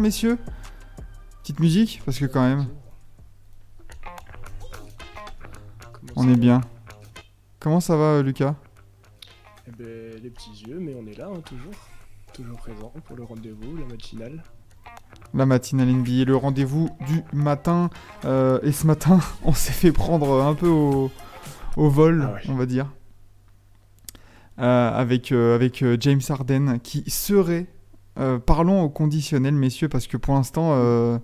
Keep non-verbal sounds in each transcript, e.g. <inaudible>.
Messieurs? Petite musique, parce que quand même, on est bien. Comment ça va euh, Lucas? Eh ben, les petits yeux, mais on est là, hein, toujours. Toujours présent pour le rendez-vous, la matinale. La matinale NBA, le rendez-vous du matin. Euh, et ce matin, <laughs> on s'est fait prendre un peu au, au vol, Ah ouais. on va dire. Euh, avec euh, avec James Harden qui serait. Euh, parlons au conditionnel, messieurs, parce que pour l'instant, euh,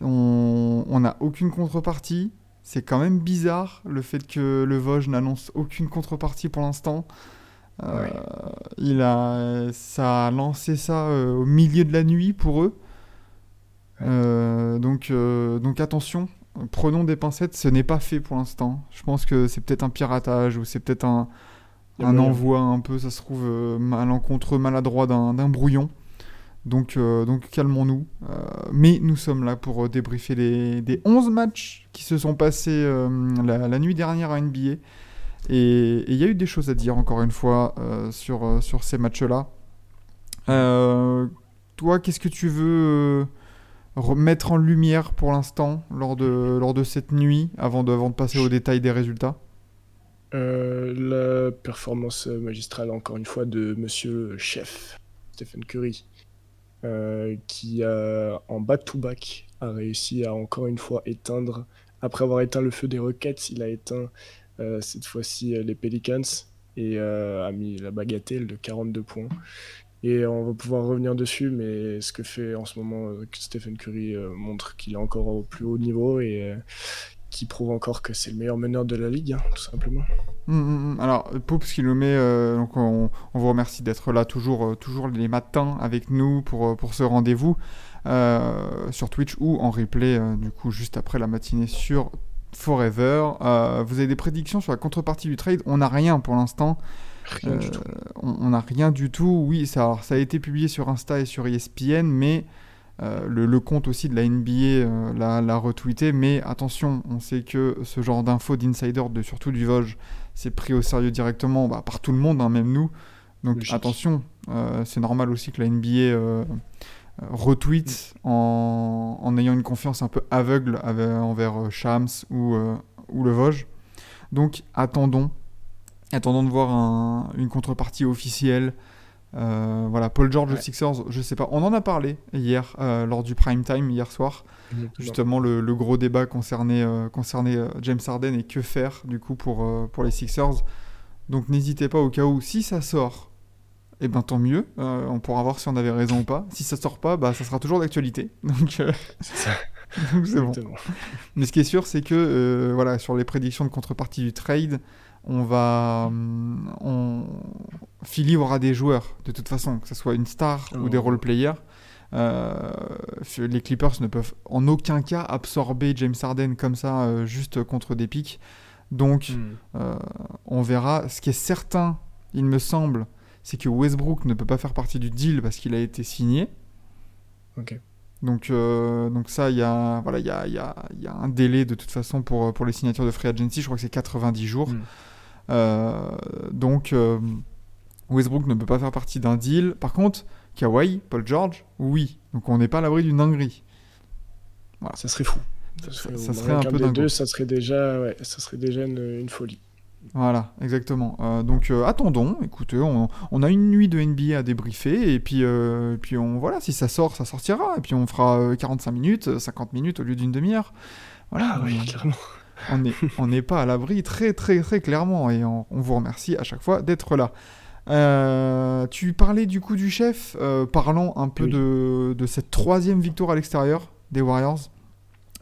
on n'a aucune contrepartie. C'est quand même bizarre le fait que le Vosges n'annonce aucune contrepartie pour l'instant. Euh, Ouais. Il a, ça a lancé ça au milieu de la nuit pour eux. Donc, donc attention, prenons des pincettes, ce n'est pas fait pour l'instant. Je pense que c'est peut-être un piratage ou c'est peut-être un, un envoi un peu, ça se trouve, malencontreux, maladroit d'un brouillon. Donc, euh, donc calmons-nous. Euh, mais nous sommes là pour euh, débriefer les, des 11 matchs qui se sont passés euh, la, la nuit dernière à NBA. Et il y a eu des choses à dire, encore une fois, sur, sur ces matchs-là. Toi, qu'est-ce que tu veux remettre en lumière pour l'instant lors de, lors de cette nuit, avant de, avant de passer aux détails des résultats? La performance magistrale, encore une fois, de monsieur chef, Stephen Curry, qui, a, en back-to-back, a réussi à encore une fois éteindre, après avoir éteint le feu des Rockets, il a éteint euh, cette fois-ci euh, les Pelicans et euh, a mis la bagatelle de 42 points. Et on va pouvoir revenir dessus, mais ce que fait en ce moment euh, Stephen Curry euh, montre qu'il est encore au plus haut niveau et euh, qui prouve encore que c'est le meilleur meneur de la ligue, hein, tout simplement. Hum. Alors, Poups qui nous met, euh, donc on, on vous remercie d'être là toujours, euh, toujours les matins avec nous pour, euh, pour ce rendez-vous euh, sur Twitch ou en replay, du coup, juste après la matinée sur Forever. Vous avez des prédictions sur la contrepartie du trade? On n'a rien pour l'instant. Rien du tout. on n'a rien du tout. Oui, ça, alors, ça a été publié sur Insta et sur ESPN, mais euh, le, le compte aussi de la NBA euh, l'a l'a retweeté. Mais attention, on sait que ce genre d'infos d'insider, de, surtout du Vosges, c'est pris au sérieux directement bah, par tout le monde, hein, même nous. Donc Logique. attention, euh, c'est normal aussi que la NBA retweet en, en ayant une confiance un peu aveugle ave- envers Shams ou, ou le Vosges. Donc attendons, attendons de voir un- une contrepartie officielle. Euh, voilà, Paul George Ouais. Sixers, je sais pas. On en a parlé hier euh, lors du prime time hier soir. Justement, le, le gros débat concernait, euh, concernait James Harden et que faire du coup pour, pour les Sixers. Donc n'hésitez pas au cas où, si ça sort, eh ben tant mieux. On pourra voir si on avait raison ou pas. Si ça sort pas, bah, ça sera toujours d'actualité. <laughs> <laughs> Donc C'est bon. Mais ce qui est sûr, c'est que voilà, sur les prédictions de contrepartie du trade, on va. hum, On... Philly aura des joueurs, de toute façon, que ce soit une star ou des Oh. role-players. Euh, les Clippers ne peuvent en aucun cas absorber James Harden comme ça, euh, juste contre des pics. Donc, Hmm. euh, on verra. Ce qui est certain, il me semble, c'est que Westbrook ne peut pas faire partie du deal parce qu'il a été signé. Ok. Donc, donc ça, il y a, voilà, il y a, y, a, il y a un délai de toute façon pour, pour les signatures de free agency. Je crois que c'est 90 jours. Mm. Euh, donc, euh, Westbrook ne peut pas faire partie d'un deal. Par contre, Kawhi, Paul George, oui. Donc on n'est pas à l'abri d'une dinguerie. Ça serait fou. Ça- serait, ça on serait un peu deux, ça serait déjà, ouais, ça serait déjà une, une folie. Voilà, exactement. Euh, donc euh, attendons, écoutez, on, on a une nuit de NBA à débriefer, et puis, euh, et puis on, voilà, si ça sort, ça sortira, et puis on fera euh, 45 minutes, euh, 50 minutes au lieu d'une demi-heure. Voilà, Ah oui, clairement. On n'est pas à l'abri très très très clairement, et on, on vous remercie à chaque fois d'être là. Euh, tu parlais du coup du chef, euh, parlons un peu Oui. de, de cette troisième victoire à l'extérieur des Warriors.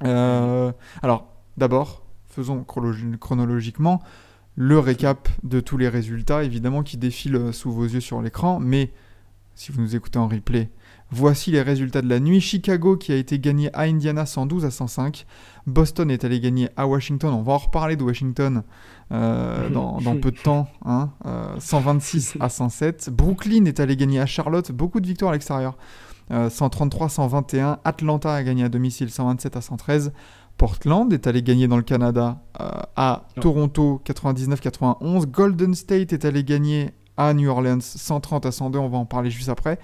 Euh, alors, d'abord, faisons chronologi- chronologiquement le récap de tous les résultats, évidemment, qui défilent sous vos yeux sur l'écran, mais si vous nous écoutez en replay. Voici les résultats de la nuit. Chicago qui a été gagné à Indiana 112 à 105. Boston est allé gagner à Washington. On va en reparler de Washington euh, <laughs> dans, dans peu de temps. hein. Euh, 126 <laughs> à 107. Brooklyn est allé gagner à Charlotte. Beaucoup de victoires à l'extérieur. Euh, 133-121. Atlanta a gagné à domicile 127 à 113. Portland est allé gagner dans le Canada euh, à Non. Toronto 99-91. Golden State est allé gagner à New Orleans 130 à 102. On va en parler juste après.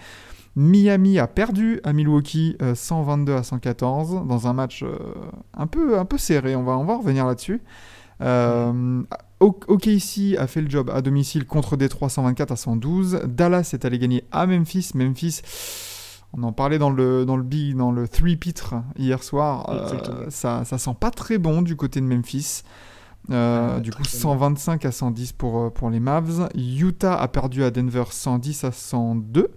Miami a perdu à Milwaukee euh, 122 à 114 dans un match euh, un, peu, un peu serré. On va, on va revenir là-dessus. Euh, OKC a fait le job à domicile contre Détroit 124 à 112. Dallas est allé gagner à Memphis. Memphis, on en parlait dans le, dans le, big, dans le three pitre hier soir. Euh, ça, ça sent pas très bon du côté de Memphis. Euh, Ah, du coup, très 125 à 110 pour, euh, pour les Mavs. Utah a perdu à Denver 110 à 102.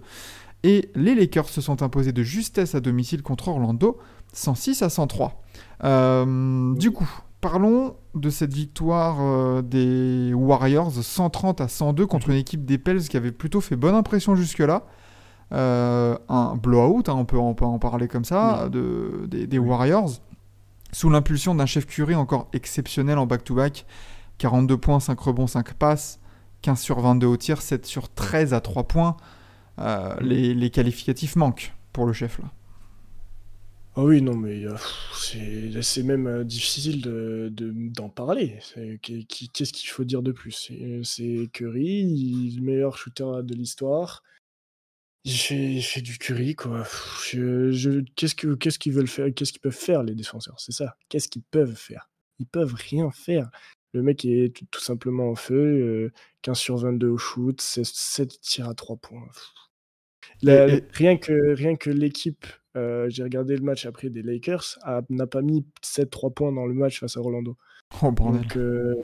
Et les Lakers se sont imposés de justesse à domicile contre Orlando 106 à 103. Euh, du coup, parlons de cette victoire euh, des Warriors 130 à 102 contre une équipe des Pels qui avait plutôt fait bonne impression jusque-là. Euh, un blowout, hein, on, peut, on peut en parler comme ça, de, des. Warriors, sous l'impulsion d'un chef Curry encore exceptionnel en back-to-back. 42 points, 5 rebonds, 5 passes, 15 sur 22 au tir, 7 sur 13 à 3 points. Euh, les, qualificatifs manquent pour le chef là. Ah oui, non, mais euh, c'est même euh, difficile de, de- d'en parler. Qu'est-ce qu'il faut dire de plus? C'est Curry, le meilleur shooter de l'histoire. Il fait, du Curry, quoi. Qu'est-ce que, qu'est-ce qu'ils veulent faire? Qu'est-ce qu'ils peuvent faire, les défenseurs? C'est ça. Qu'est-ce qu'ils peuvent faire? Ils peuvent rien faire. Le mec est tout, simplement en feu, euh, 15 sur 22 au shoot, 16 7 tirs à 3 points. La- Et- et- Rien que, rien que l'équipe, euh, j'ai regardé le match après des Lakers, n'a pas mis 7-3 points dans le match face à Orlando. Oh bordel. Donc, euh,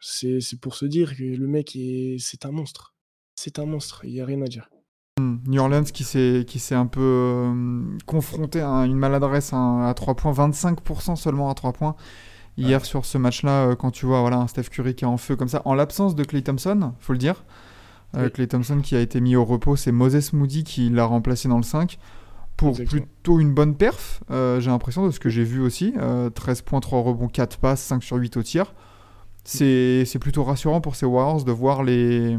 c'est pour se dire que le mec, est- c'est un monstre. C'est un monstre, il n'y a rien à dire. Hmm. New Orleans qui s'est qui s'est un peu euh, confronté à une maladresse hein, à 3 points, 25% seulement à 3 points. Hier sur ce match-là, euh, quand tu vois voilà, un Steph Curry qui est en feu comme ça, en l'absence de Clay Thompson, faut le dire. Oui. Clay Thompson qui a été mis au repos, c'est Moses Moody qui l'a remplacé dans le 5 pour Exactement. plutôt une bonne perf, euh, j'ai l'impression de ce que j'ai vu aussi. Euh, 13 points, 3 rebonds, 4 passes, 5 sur 8 au tir. C'est c'est plutôt rassurant pour ces Warriors de voir les,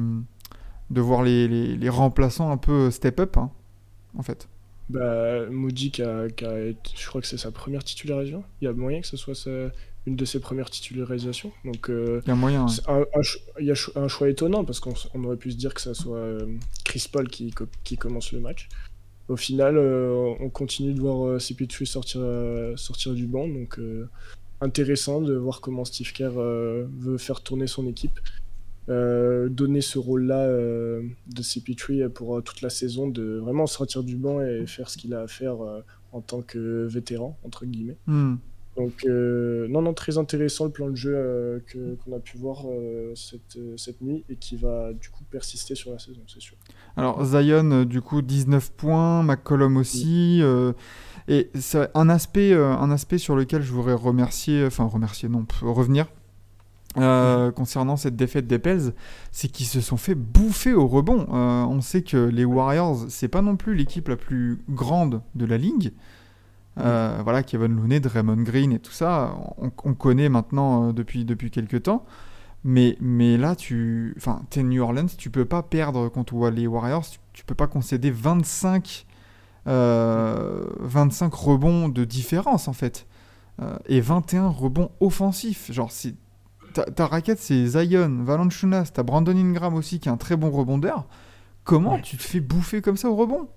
de voir les, les, les remplaçants un peu step up, hein, en fait. Bah, Moody, qui a, qui a je crois que c'est sa première titularisation. Il y a moyen que ce soit sa- une de ses premières titularisations. Donc, euh, Il y a moyen. un, un ch- il y a un choix étonnant parce qu'on aurait pu se dire que ça soit euh, Chris Paul qui, co- qui commence le match. Au final, euh, on continue de voir euh, CP3 sortir, sortir du banc. Donc, intéressant de voir comment Steve Kerr veut faire tourner son équipe. Donner ce rôle-là de CP3 pour toute la saison, de vraiment sortir du banc et faire ce qu'il a à faire en tant que vétéran, entre guillemets. Hmm. Donc, euh, non, non, très intéressant le plan de jeu euh, que- qu'on a pu voir euh, cette, cette nuit et qui va du coup persister sur la saison, c'est sûr. Alors Zion, du coup, 19 points, McCollum aussi. et c'est un aspect, un aspect sur lequel je voudrais remercier, enfin remercier, non, revenir, euh, concernant cette défaite des Pels, c'est qu'ils se sont fait bouffer au rebond. Euh, on sait que les Warriors, c'est pas non plus l'équipe la plus grande de la ligue. Euh, Voilà, Kevin Looney, Draymond Green et tout ça, on, on connaît maintenant euh, depuis, depuis quelques temps. Mais, mais là, tu. Enfin, t'es New Orleans, tu peux pas perdre vois les Warriors, tu, tu peux pas concéder 25, euh, 25 rebonds de différence en fait. Euh, et 21 rebonds offensifs. Genre, c'est- ta, ta raquette, c'est Zion, Valanciunas, t'as Brandon Ingram aussi qui est un très bon rebondeur. Comment Ouais. tu te fais bouffer comme ça au rebond?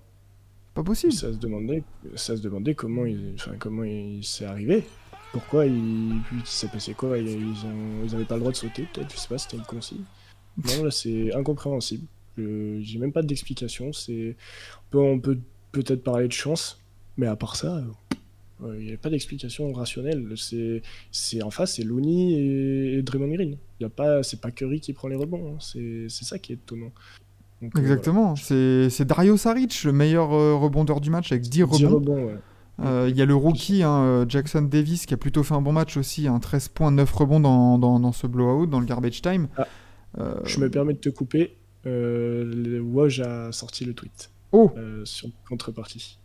Pas possible. Ça se demandait, ça se demandait comment il, enfin, comment il s'est arrivé. Pourquoi il, puis s'est passé quoi Ils, ont, ils pas le droit de sauter, peut-être, je sais pas, c'était une consigne. Non, là, c'est incompréhensible. J'ai même pas d'explication. C'est, on peut, peut-être parler de chance, mais à part ça, euh, il n'y a pas d'explication rationnelle. C'est, c'est en face, c'est Looney et, et Draymond Green. Il y a pas, c'est pas Curry qui prend les rebonds. hein. C'est ça qui est étonnant. Donc, euh, Exactement. C'est c'est Dario Saric, le meilleur euh, rebondeur du match, avec 10 voilà. 10 rebonds. rebonds, ouais. Euh, Il y a le rookie hein, Jackson Davis qui a plutôt fait un bon match aussi, un 13 points, 9 rebonds dans, dans, dans ce blowout, dans le garbage time. Ah. Euh, Je me permets de te couper. Euh, Woj a sorti le tweet. Oh, sur contrepartie.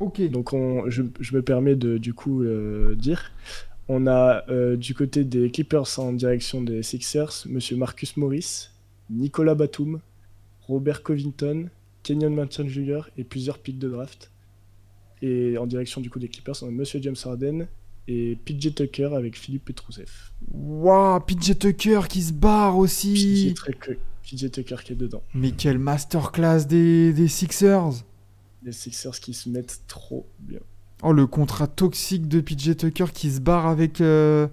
ok. Donc on, je, je me permets de du coup dire, on a du côté des Clippers en direction des Sixers, Monsieur Marcus Morris, Nicolas Batum, Robert Covington, Kenyon Martin Jr. et plusieurs picks de draft. Et en direction du coup des Clippers, on a Monsieur James Harden et PJ Tucker avec Philippe Petrousev. Waouh, PJ Tucker qui se barre aussi. PJ Tucker- PJ Tucker qui est dedans. Mais quelle masterclass des, des Sixers. Les Sixers qui se mettent trop bien. Oh, le contrat toxique de PJ Tucker qui se barre avec, euh,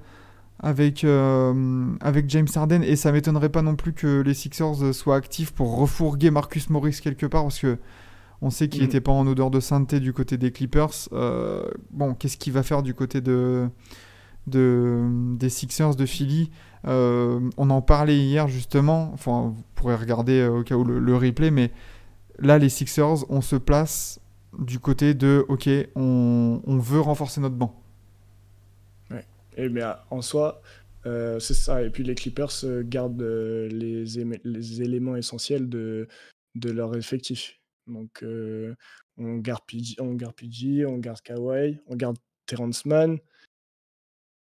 avec, euh, avec James Harden. Et ça m'étonnerait pas non plus que les Sixers soient actifs pour refourguer Marcus Morris quelque part parce que on sait qu'il n'était pas en odeur de sainteté du côté des Clippers. Euh, bon, qu'est-ce qu'il va faire du côté de, de, des Sixers de Philly? Euh, On en parlait hier justement. Enfin, vous pourrez regarder au cas où le, le replay, mais là, les Sixers, on se place du côté de OK, on, on veut renforcer notre banc. Et mais ah, en soi, euh, c'est ça. Et puis les Clippers euh, gardent euh, les, les éléments essentiels de, de leur effectif. Donc euh, on garde PG, on garde PG, on garde Kawhi, on garde Terrence Mann.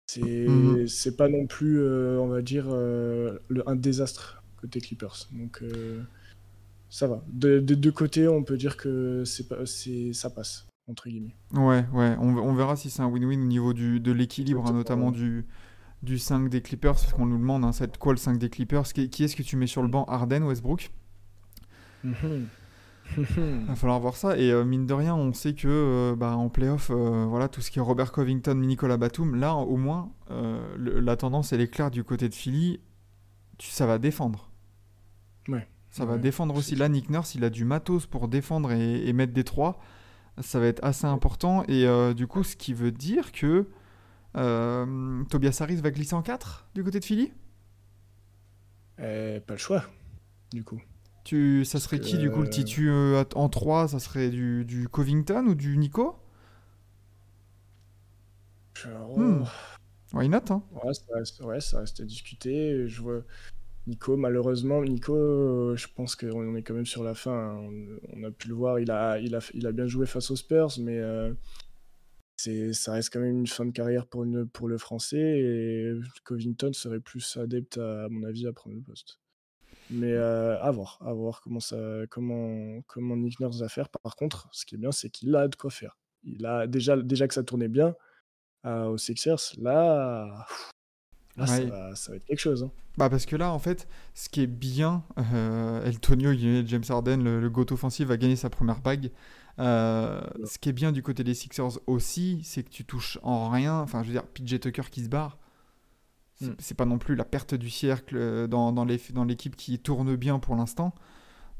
C'est c'est pas non plus, euh, on va dire, le, un désastre côté Clippers. Donc ça va. De- Des deux côtés, on peut dire que c'est pas, c'est, ça passe, entre guillemets. Ouais, ouais, on, on verra si c'est un win-win au niveau du, de l'équilibre, hein, notamment du, du 5 des Clippers, parce qu'on nous demande, hein, être quoi le 5 des Clippers Qui, qui est-ce que tu mets sur le banc? Harden, Westbrook? Mhm. Va falloir voir ça. Et euh, mine de rien, on sait que euh, bah, en playoff, euh, voilà, tout ce qui est Robert Covington, Nicolas Batum, là au moins, le- la tendance elle est claire du côté de Philly. Tu, ça va défendre. Ouais. Ça va défendre c'est aussi. Là, Nick Nurse, il a du matos pour défendre et, et mettre des trois. Ça va être assez important. Et euh, du coup, ce qui veut dire que euh, Tobias Harris va glisser en 4 du côté de Philly? Eh, pas le choix, du coup. tu, Ça serait qui du coup le euh, titu euh, en 3 Ça serait du, du Covington ou du Nico? Alors, Hmm. Why not hein? Ouais, ça reste, ouais, ça reste à discuter. Je vois Nico, malheureusement, Nico, euh, je pense qu'on est quand même sur la fin. hein. On, a pu le voir, il a, il a, il a bien joué face aux Spurs, mais euh, ça reste quand même une fin de carrière pour, le Français. Et Covington serait plus adepte, à, mon avis, à prendre le poste. Mais euh, à voir, à voir comment, ça, comment, Nick Nurse va faire. Par contre, ce qui est bien, c'est qu'il a de quoi faire. Il a déjà, déjà que ça tournait bien aux Sixers, là, là ça, va, ça va être quelque chose. hein. Bah parce que là, en fait, ce qui est bien, euh, Eltonio, James Harden, le, le GOAT offensif, a gagné sa première bague. Euh, ce qui est bien du côté des Sixers aussi, c'est que tu touches en rien. Enfin, je veux dire, PJ Tucker qui se barre, c'est Mm. pas non plus la perte du cercle euh, dans, dans l'équipe qui tourne bien pour l'instant.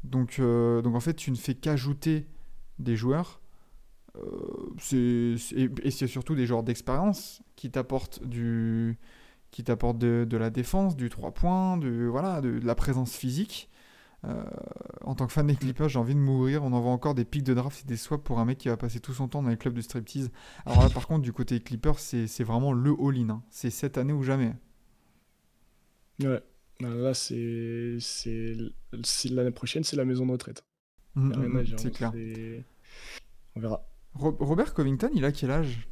Donc, euh, donc en fait, tu ne fais qu'ajouter des joueurs. Et c'est surtout des joueurs d'expérience qui t'apportent du qui t'apportent de, de la défense, du 3 points, de, voilà, de, de la présence physique. Euh, en tant que fan des Clippers, j'ai envie de mourir. On envoie encore des pics de draft et des swaps pour un mec qui va passer tout son temps dans les clubs de striptease. Alors là, par contre, du côté Clippers, c'est vraiment le all-in. hein. C'est cette année ou jamais. Ouais. Là, c'est, l'année prochaine, c'est la maison de retraite. Mm, mm, mm, c'est clair. On verra. Ro- Robert Covington, il a quel âge?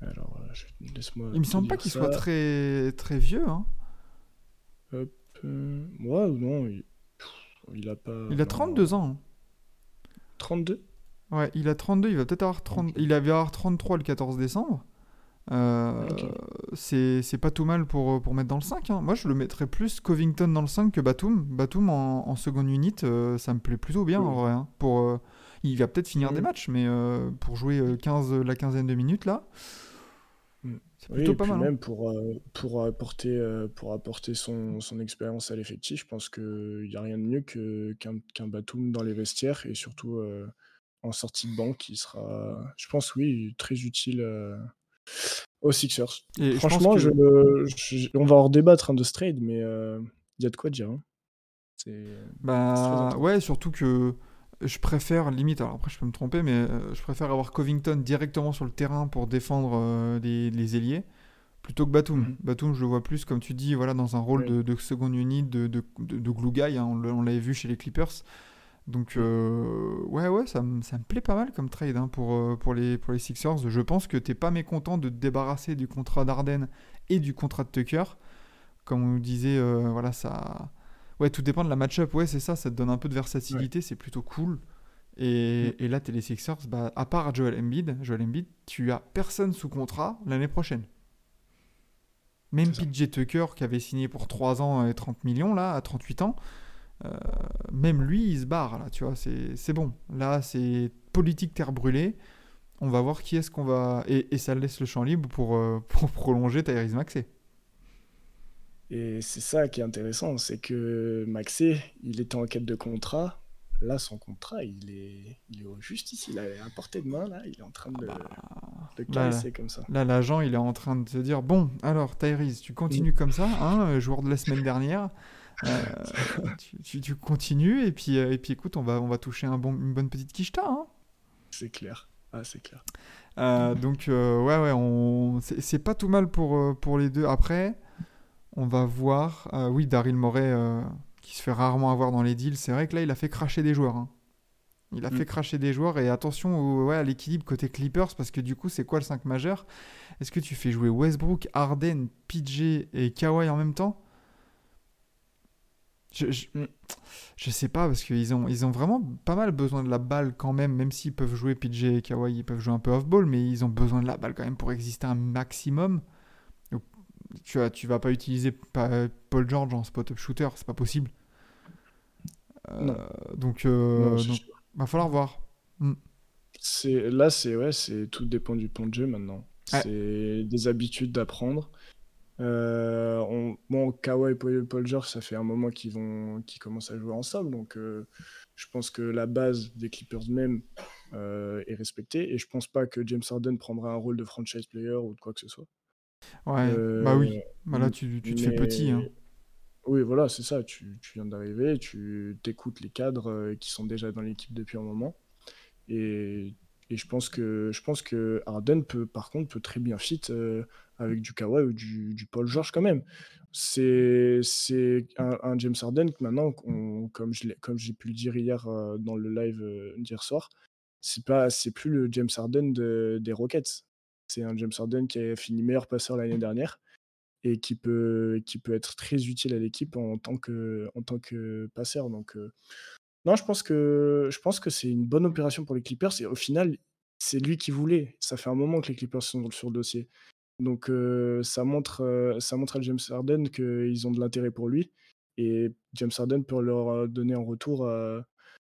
Alors, je- laisse-moi. Il me semble pas qu'il soit très, très vieux. hein. Hop, euh, Ouais, non, il... il a pas. Il a non, 32 ans. hein. 32 Ouais, il a 32, il va peut-être avoir 30... Ok. Il avait avoir 33 le 14 décembre. Euh, c'est, pas tout mal pour, pour mettre dans le 5. hein. Moi, je le mettrais plus Covington dans le 5 que Batum. Batum en, en seconde unit, euh, ça me plaît plutôt bien Oui. en vrai. hein. Pour, euh, il va peut-être finir des matchs, mais pour jouer 15, la quinzaine de minutes là. C'est Oui, plutôt et pas puis mal. hein. même pour, euh, pour apporter, euh, pour apporter son, son expérience à l'effectif, je pense qu'il n'y a rien de mieux que, qu'un, qu'un Batum dans les vestiaires et surtout euh, en sortie de banc qui sera, je pense, oui, très utile euh, aux Sixers. Et je pense Franchement, que- je, je- on va en débattre hein, de ce trade, mais euh, il y a de quoi dire. hein. Bah ouais, surtout que je préfère, limite, alors après je peux me tromper, mais euh, je préfère avoir Covington directement sur le terrain pour défendre euh, les, les ailiers plutôt que Batum. Mhm. Batum, je le vois plus, comme tu dis, voilà, dans un rôle Oui. de, de seconde unit, de, de, de, de glue guy, hein, on l'a- on l'avait vu chez les Clippers. Donc, euh, ouais, ouais, ça, me- plaît pas mal comme trade hein, pour, pour, les, pour les Sixers. Je pense que t'es pas mécontent de te débarrasser du contrat d'Arden et du contrat de Tucker. Comme on nous disait, euh, voilà, ça. Ouais, tout dépend de la match-up. Ouais, c'est ça, ça te donne un peu de versatilité, c'est plutôt cool. Et, et là, t'es les Sixers, bah, à part Joel Embiid, Joel Embiid, tu as personne sous contrat l'année prochaine. Même. PJ Tucker, qui avait signé pour 3 ans et 30 millions, là, à 38 ans, euh, même lui, il se barre, là, tu vois, c'est c'est bon. Là, c'est politique terre brûlée. On va voir qui est-ce qu'on va... Et, et ça laisse le champ libre pour, euh, <laughs> pour prolonger Tyrese Maxey. Et c'est ça qui est intéressant, c'est que Maxé, il était en quête de contrat. Là, son contrat, il est, il est juste ici, il est à portée de main, là, il est en train de, de Là, caresser comme ça. Là, l'agent, il est en train de se dire Bon, alors, Tyrese, tu continues comme ça, hein, euh, joueur de la semaine dernière. Euh, <laughs> tu, tu- tu continues, et puis, euh, et puis écoute, on va, on va toucher un bon, une bonne petite quicheta. Hein. C'est clair. Ah, c'est clair. Euh, donc, euh, ouais, ouais, on... c'est pas tout mal pour, pour les deux. Après, on va voir. euh, oui, Daryl Morey, euh, qui se fait rarement avoir dans les deals, c'est vrai que là, il a fait cracher des joueurs. hein. Il a Mm. fait cracher des joueurs et attention au- ouais, à l'équilibre côté Clippers parce que du coup, c'est quoi le 5 majeur? Est-ce que tu fais jouer Westbrook, Harden, PJ et Kawhi en même temps? Je, je, Mm. je sais pas parce qu'ils ont, ils ont vraiment pas mal besoin de la balle quand même, même s'ils peuvent jouer PJ et Kawhi, ils peuvent jouer un peu off-ball, mais ils ont besoin de la balle quand même pour exister un maximum. Tu, vas, tu vas pas utiliser pa- Paul George en spot-up shooter, c'est pas possible. Euh, donc, euh, Non, donc, va falloir voir. C'est là, c'est ouais, c'est tout dépend du plan de jeu maintenant. Ouais. C'est des habitudes d'apprendre. Euh, on- bon, Kawhi et Paul, Paul George, ça fait un moment qu'ils vont, qu'ils commencent à jouer ensemble, donc euh, je pense que la base des Clippers même euh, est respectée, et je pense pas que James Harden prendra un rôle de franchise player ou de quoi que ce soit. Ouais, Euh, bah oui. Bah là, tu, tu te fais petit. Hein. Oui, voilà, c'est ça. Tu, tu viens d'arriver, tu t'écoutes les cadres euh, qui sont déjà dans l'équipe depuis un moment. Et, et je pense que je pense que Harden peut, par contre, peut très bien fit euh, avec du Kawhi ou du, du Paul George quand même. C'est c'est un, un James Harden que maintenant, comme je comme j'ai pu le dire hier euh, dans le live d'hier soir, c'est pas c'est plus le James Harden de- des Rockets. C'est un James Harden qui a fini meilleur passeur l'année dernière et qui peut, qui peut être très utile à l'équipe en tant que, en tant que passeur. Donc, euh, non, je pense que, que c'est une bonne opération pour les Clippers. Et au final, c'est lui qui voulait. Ça fait un moment que les Clippers sont sur le dossier. Donc, euh, ça, montre, euh, ça montre à James Harden qu'ils ont de l'intérêt pour lui. Et James Harden peut leur donner en retour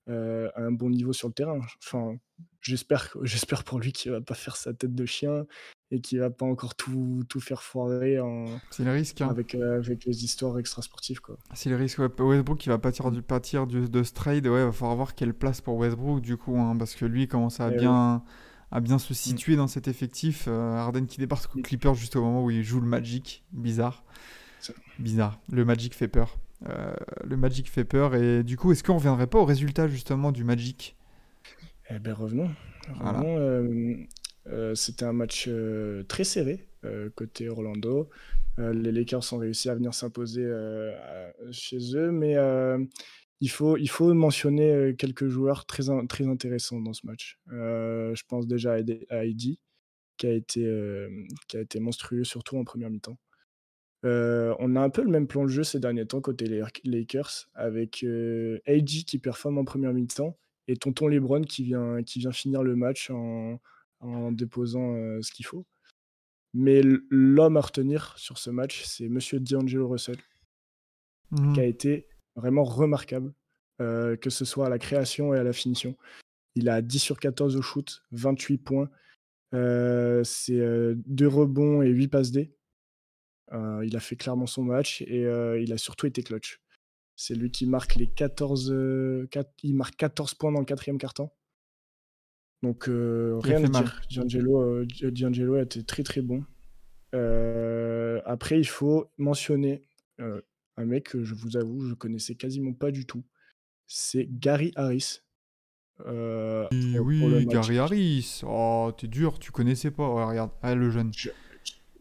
euh, euh, un bon niveau sur le terrain. Enfin, j'espère, <laughs> j'espère pour lui qu'il va pas faire sa tête de chien et qu'il va pas encore tout, tout faire foirer en, C'est le risque. Hein. avec, euh, avec les histoires extrasportives. Quoi. C'est le risque. Westbrook qui va pâtir du, pâtir du, de ce trade. Ouais, va falloir voir quelle place pour Westbrook du coup. hein, parce que lui il commence à Eh bien, à bien se situer dans cet effectif. Euh, qui débarque aux Mm. Clippers juste au moment où il joue le Magic. Bizarre. Bizarre. Le Magic fait peur. Euh, le Magic fait peur. Et du coup, est-ce qu'on reviendrait pas au résultat justement du Magic? Eh ben revenons. Voilà. Revenons, euh, euh, C'était un match très serré côté Orlando. Les Lakers ont réussi à venir s'imposer chez eux, mais il, faut, il faut mentionner quelques joueurs très, in- très intéressants dans ce match. Je pense déjà à Heidi, qui a été, qui a été monstrueux, surtout en première mi-temps. Euh, on a un peu le même plan de jeu ces derniers temps côté les Lakers, avec euh, qui performe en première mi-temps et Tonton LeBron qui vient, qui vient finir le match en, en déposant euh, ce qu'il faut. Mais l'homme à retenir sur ce match, c'est Monsieur D'Angelo Russell, Mhm. qui a été vraiment remarquable, euh, que ce soit à la création et à la finition. Il a 10 sur 14 au shoot, 28 points, c'est euh, 2 rebonds et 8 passes D. Euh, il a fait clairement son match et euh, il a surtout été clutch. C'est lui qui marque les 14, euh, quat- il marque 14 points dans le quatrième quart-temps. Donc euh, rien à dire. D'Angelo, euh, D'Angelo a été très très bon. Euh, après, il faut mentionner euh, un mec que je vous avoue, je connaissais quasiment pas du tout. C'est Gary Harris. Euh, Oui. Gary Harris. Oh, t'es dur, tu connaissais pas. Regarde, ah, le jeune. Je-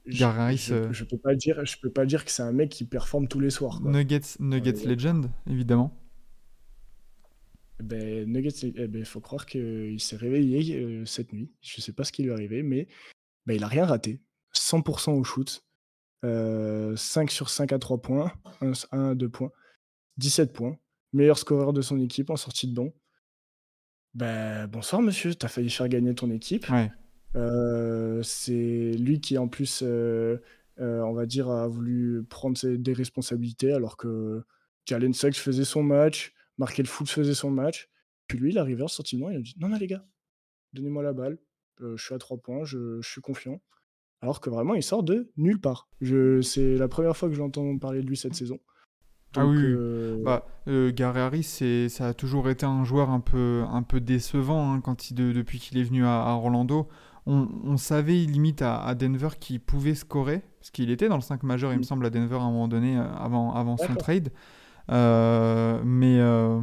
Gary je, euh, je peux pas dire, je peux pas dire que c'est un mec qui performe tous les soirs. quoi. Nuggets, Nuggets Ouais. Legend, évidemment. Ben, Nuggets, eh ben, faut croire qu'il s'est réveillé euh, cette nuit. Je sais pas ce qui lui est arrivé, mais ben, il a rien raté. 100% au shoot. Euh, 5 sur 5 à 3 points. 1, 1 à 2 points. 17 points. Meilleur scoreur de son équipe en sortie de banc. Ben, bonsoir monsieur, t'as failli faire gagner ton équipe. Ouais. Euh, c'est lui qui en plus, euh, euh, on va dire, a voulu prendre ses- des responsabilités alors que Jalen Suggs faisait son match, Markel Fultz faisait son match. Puis lui, il arrivé en banc, il a dit non, non les gars, donnez-moi la balle, je suis à 3 points, je, je suis confiant. Alors que vraiment, il sort de nulle part. C'est la première fois que j'entends parler de lui cette saison. Ah Donc, oui, oui. euh, Bah, euh, Gary Harris, c'est, ça a toujours été un joueur un peu, un peu décevant hein, quand il, de- depuis qu'il est venu à, à Orlando. On, on savait limite à, à Denver qu'il pouvait scorer, parce qu'il était dans le 5 majeur, il me Mm. semble, à Denver à un moment donné, euh, avant, avant son trade. Euh, mais, euh,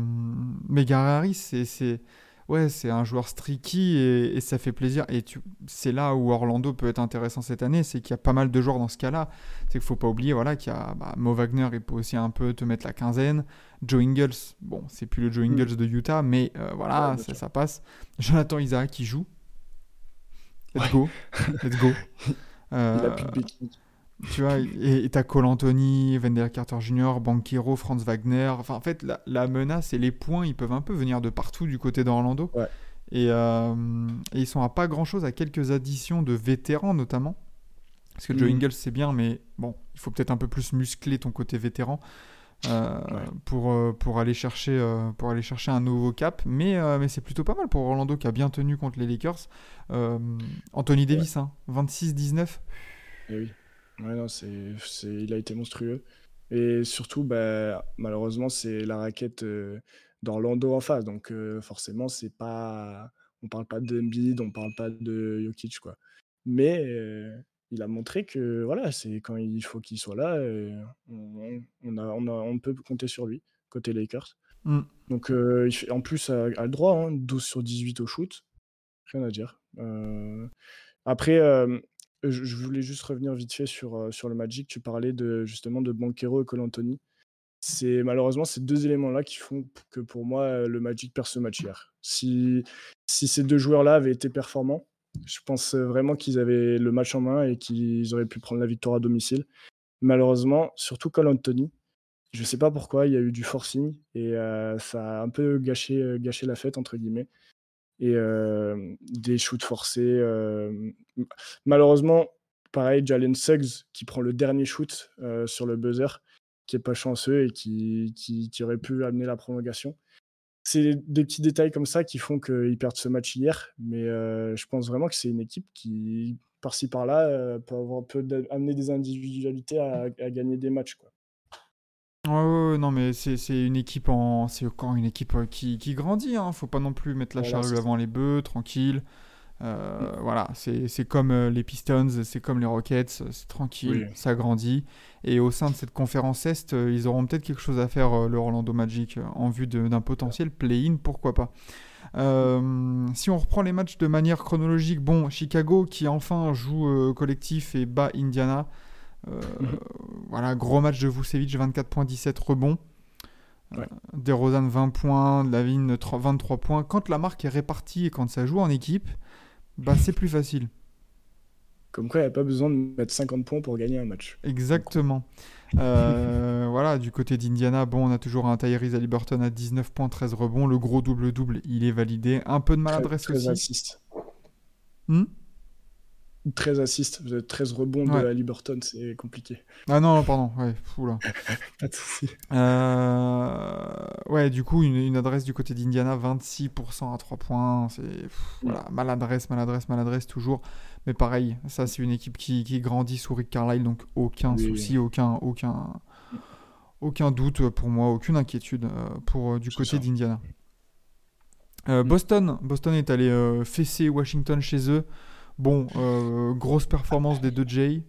mais Gary c'est, ouais, un joueur streaky et, et ça fait plaisir. Et c'est là où Orlando peut être intéressant cette année, c'est qu'il y a pas mal de joueurs dans ce cas-là. C'est qu'il faut pas oublier voilà, qu'il y a bah, Mo Wagner, il peut aussi un peu te mettre la quinzaine. Joe Ingles, bon, c'est plus le Joe Mm. Ingles de Utah, mais euh, voilà, Ouais, ça, ça passe. Jonathan Isaac qui joue. Let's Ouais. go. <laughs> Let's go. il Euh, a plus de bêtises. tu vois, et t'as Cole Anthony, Wendell Carter Jr., Banquero, Franz Wagner. Enfin, en fait, la, la menace et les points, ils peuvent un peu venir de partout du côté d'Orlando. Ouais. Et, euh, et ils sont à pas grand chose, à quelques additions de vétérans notamment. Parce que Joe Mhm. Ingles, c'est bien, mais bon, il faut peut-être un peu plus muscler ton côté vétéran euh, Ouais. pour, euh, pour, aller chercher, euh, pour aller chercher un nouveau cap. Mais, mais c'est plutôt pas mal pour Orlando qui a bien tenu contre les Lakers. Euh, Anthony Davis, hein, 26-19. Eh oui. Ouais, non, c'est, c'est, il a été monstrueux. Et surtout, bah, malheureusement, c'est la raquette euh, d'Orlando en face. Donc, forcément, c'est pas. On parle pas d'Embiid, on parle pas de Jokic, quoi. Mais il a montré que, voilà, c'est quand il faut qu'il soit là, euh, on, on a, on, a, on peut compter sur lui, côté Lakers. Mm. Donc, euh, il fait, en plus, a, a le droit, hein, 12 sur 18 au shoot. Rien à dire. Euh, après, euh, je, je voulais juste revenir vite fait sur, sur le Magic. Tu parlais de, justement de Banquero et Cole Anthony. C'est malheureusement ces deux éléments-là qui font que pour moi, le Magic perd ce match hier. Si, si ces deux joueurs-là avaient été performants, je pense euh, vraiment qu'ils avaient le match en main et qu'ils auraient pu prendre la victoire à domicile. Malheureusement, surtout Cole Anthony, je sais pas pourquoi, il y a eu du forcing et euh, ça a un peu gâché, euh, gâché la fête, entre guillemets. Et des shoots forcés. Malheureusement, pareil, Jalen Suggs qui prend le dernier shoot sur le buzzer, qui est pas chanceux et qui, qui, qui aurait pu amener la prolongation. C'est des petits détails comme ça qui font qu'ils perdent ce match hier, mais euh, je pense vraiment que c'est une équipe qui, par-ci par-là, euh, peut, avoir, peut amener des individualités à, à gagner des matchs. Quoi. Ouais, ouais, ouais, non, mais c'est une équipe en, c'est encore une équipe euh, qui, qui grandit. Hein. Faut pas non plus mettre la Voilà, charrue avant les bœufs, tranquille. Euh, Voilà, c'est comme euh, les Pistons, c'est comme les Rockets, c'est tranquille, Oui. ça grandit. Et au sein de cette conférence Est, euh, ils auront peut-être quelque chose à faire, euh, le Orlando Magic, euh, en vue d'un potentiel play-in, pourquoi pas. Euh, si on reprend les matchs de manière chronologique, bon, Chicago qui enfin joue euh, collectif et bat Indiana. Euh, Mhm. Voilà, gros match de Vucevic, 24 points, 17 rebonds. Ouais. Euh, DeRozan 20 points, Lavine 3 23 points. Quand la marque est répartie et quand ça joue en équipe, bah c'est plus facile. Comme quoi, il n'y a pas besoin de mettre 50 points pour gagner un match. Exactement. Euh, <laughs> voilà, du côté d'Indiana, bon, on a toujours un Tyrese Haliburton à 19 points, 13 rebonds. Le gros double-double, il est validé. Un peu de maladresse 13 aussi. Hmm? 13 assists, vous êtes 13 rebonds Ouais. de la Liberton, c'est compliqué. ah non, non, pardon. Ouais, fou là. <laughs> Pas de souci. Euh, ouais, du coup, une, une adresse du côté d'Indiana, 26% à 3 points. C'est voilà, maladresse, maladresse, maladresse toujours. Mais pareil, ça, c'est une équipe qui, qui grandit sous Rick Carlisle, donc aucun Oui, souci, aucun, aucun, aucun doute pour moi, aucune inquiétude euh, pour euh, du côté d'Indiana. Euh, Mm. Boston, Boston est allé euh, fesser Washington chez eux. Bon, euh, grosse performance des deux Jay.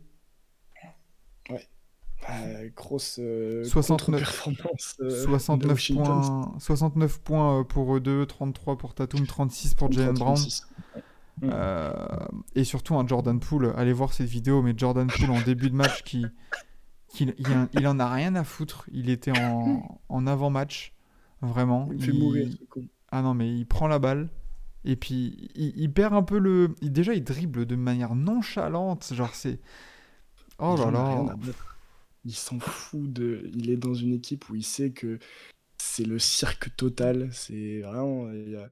Euh, grosse euh, 69 contre-performance. euh, de 69 Washington. points, 69 points euh, pour eux deux, 33 pour Tatum, 36 pour Jalen Brown. 36. Euh, et surtout un Jordan Poole. Allez voir cette vidéo, mais Jordan Poole en début de match qui, qui il, il en a rien à foutre. Il était en, en avant-match. Vraiment. Il fait mourir. Ah non, mais il prend la balle. Et puis, il, il perd un peu le. déjà, il dribble de manière nonchalante. Genre, c'est. Oh là là. Il s'en fout de. Il est dans une équipe où il sait que c'est le cirque total. C'est vraiment. Il y a,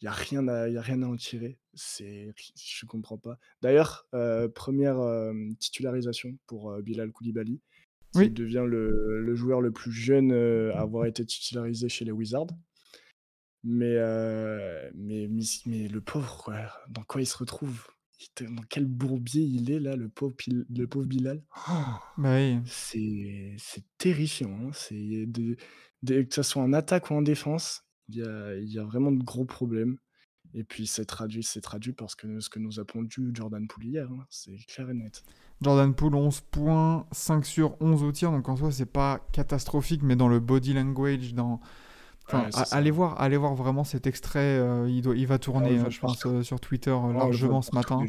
il y a rien à, il y a rien à en tirer. C'est, je comprends pas. D'ailleurs, euh, première euh, titularisation pour euh, Bilal Koulibaly. Oui. Il devient le, le joueur le plus jeune à avoir été titularisé chez les Wizards. Mais, euh, mais, mais, mais le pauvre, quoi, dans quoi il se retrouve? Dans quel bourbier il est là, le pauvre, Pil- le pauvre Bilal? <gasps> Bah oui. c'est terrifiant. hein. C'est de- de- que ce soit en attaque ou en défense, il y a, y a vraiment de gros problèmes. Et puis c'est traduit, c'est traduit parce que ce que nous a pondu Jordan Poole hier. hein. C'est clair et net. Jordan Poole, 11 points, 5 sur 11 au tir. Donc en soi, c'est pas catastrophique, mais dans le body language, dans. Enfin, Ouais, allez voir, allez voir vraiment cet extrait. euh, il, doit, il va tourner, Ah, hein, je pense, euh, sur Twitter euh, largement ce matin.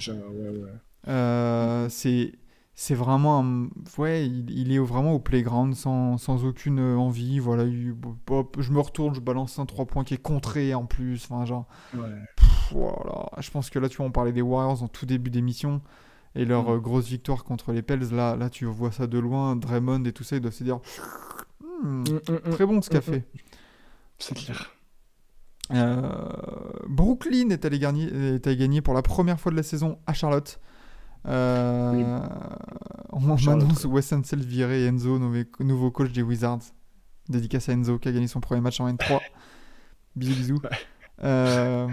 ouais, c'est c'est vraiment un- ouais il, il est vraiment au playground sans, sans aucune envie voilà il- hop, je me retourne je balance un 3 points qui est contré en plus enfin genre Ouais. pff, voilà je pense que là tu vois on parlait des Warriors en tout début d'émission et leur Mm. grosse victoire contre les Pels là là tu vois ça de loin Draymond et tout ça ils doivent se dire Hmm, Mm, mm, mm. très bon ce qu'a fait C'est clair. Euh, Brooklyn est allé, gagner, est allé gagner pour la première fois de la saison à Charlotte. Euh, Oui. On Charlotte, m'annonce Wes Unseld viré et Enzo, nouveau, coach des Wizards. Dédicace à Enzo qui a gagné son premier match en N3. <laughs> bisous, bisous. Ouais. Euh,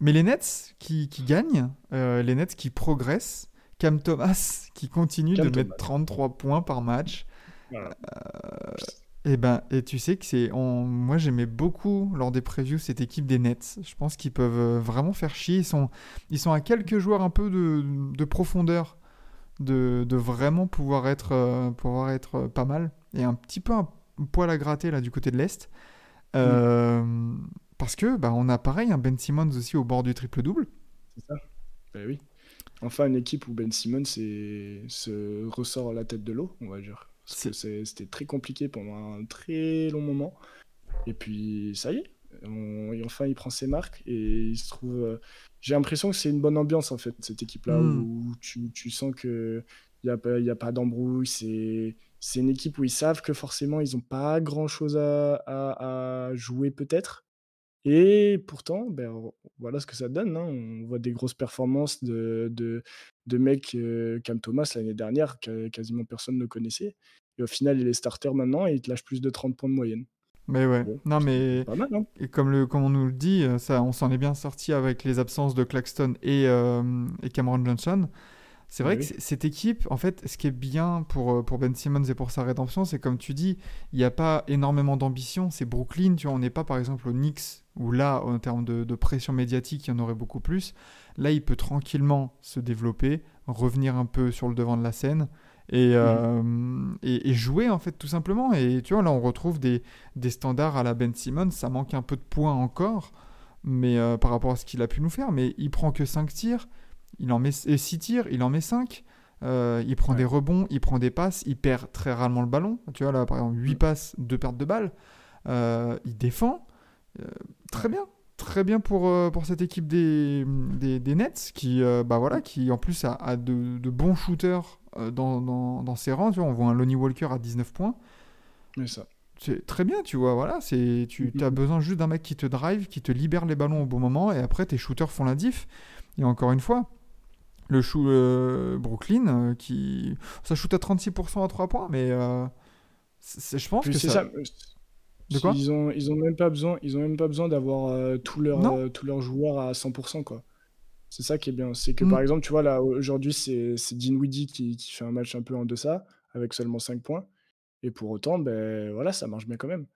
mais les Nets qui, qui gagnent, euh, les Nets qui progressent, Cam Thomas qui continue Cam de mettre Thomas. 33 points par match. Voilà. Et ben, et tu sais que c'est, on- moi j'aimais beaucoup lors des previews cette équipe des Nets. Je pense qu'ils peuvent euh, vraiment faire chier. Ils sont, ils sont à quelques joueurs un peu de, de profondeur, de, de vraiment pouvoir être, euh, pouvoir être euh, pas mal et un petit peu un poil à gratter là du côté de l'est. Euh, Parce que bah, on a pareil un Ben Simmons aussi au bord du triple double. C'est ça. Ben oui. Enfin, une équipe où Ben Simmons se ressort la tête de l'eau, on va dire. C'était très compliqué pendant un très long moment. Et puis, ça y est. on- et enfin, il prend ses marques et il se trouve. euh, J'ai l'impression que c'est une bonne ambiance, en fait, cette équipe-là, Mm. où tu, tu sens qu'il n'y a y a pas d'embrouille. C'est c'est une équipe où ils savent que forcément, ils n'ont pas grand-chose à, à- à jouer, peut-être. Et pourtant, ben, voilà ce que ça donne. hein. On voit des grosses performances de, de, de mecs euh, Cam Thomas l'année dernière, que quasiment personne ne connaissait. Et au final, il est starter maintenant et il te lâche plus de 30 points de moyenne. Mais ouais, Bon, non mais mal, hein Et comme, le, comme on nous le dit, euh, ça, on s'en est bien sorti avec les absences de Claxton et, euh, et Cameron Johnson. C'est vrai Oui, que cette équipe, en fait, ce qui est bien pour, euh, pour Ben Simmons et pour sa rédemption, c'est comme tu dis, il n'y a pas énormément d'ambition. C'est Brooklyn, tu vois, on n'est pas par exemple au Knicks, où là, en termes de, de pression médiatique, il y en aurait beaucoup plus. Là, il peut tranquillement se développer, revenir un peu sur le devant de la scène et, euh, et, et jouer, en fait, tout simplement. Et tu vois, là, on retrouve des, des standards à la Ben Simmons. Ça manque un peu de points encore, mais euh, par rapport à ce qu'il a pu nous faire. Mais il prend que 5 tirs, il en met 6 tirs, il en met 5. il prend Ouais. des rebonds, il prend des passes, il perd très rarement le ballon. Tu vois, là, par exemple, 8 Mm. passes, 2 pertes de balles. Euh, il défend. Euh, très bien. Très bien pour, euh, pour cette équipe des, des, des Nets qui, euh, bah voilà, qui en plus a, a de, de bons shooters euh, dans, dans, dans ses rangs. Tu vois, on voit un Lonnie Walker à 19 points Mais ça. c'est très bien, tu vois, voilà, c'est tu Mhm. as besoin juste d'un mec qui te drive, qui te libère les ballons au bon moment, et après tes shooters font la diff. Et encore une fois, le chou euh, Brooklyn, euh, qui ça shoot à 36% à 3 points, mais euh, je pense Puis que c'est ça... ça. De quoi? Ils ont, ils ont même pas besoin, ils ont même pas besoin d'avoir tous leurs tous leurs joueurs à 100%, quoi. C'est ça qui est bien. C'est que Mm. par exemple, tu vois, là, aujourd'hui, c'est c'est Dinwiddie qui, qui fait un match un peu en deçà, avec seulement 5 points. Et pour autant, ben voilà, ça marche bien quand même.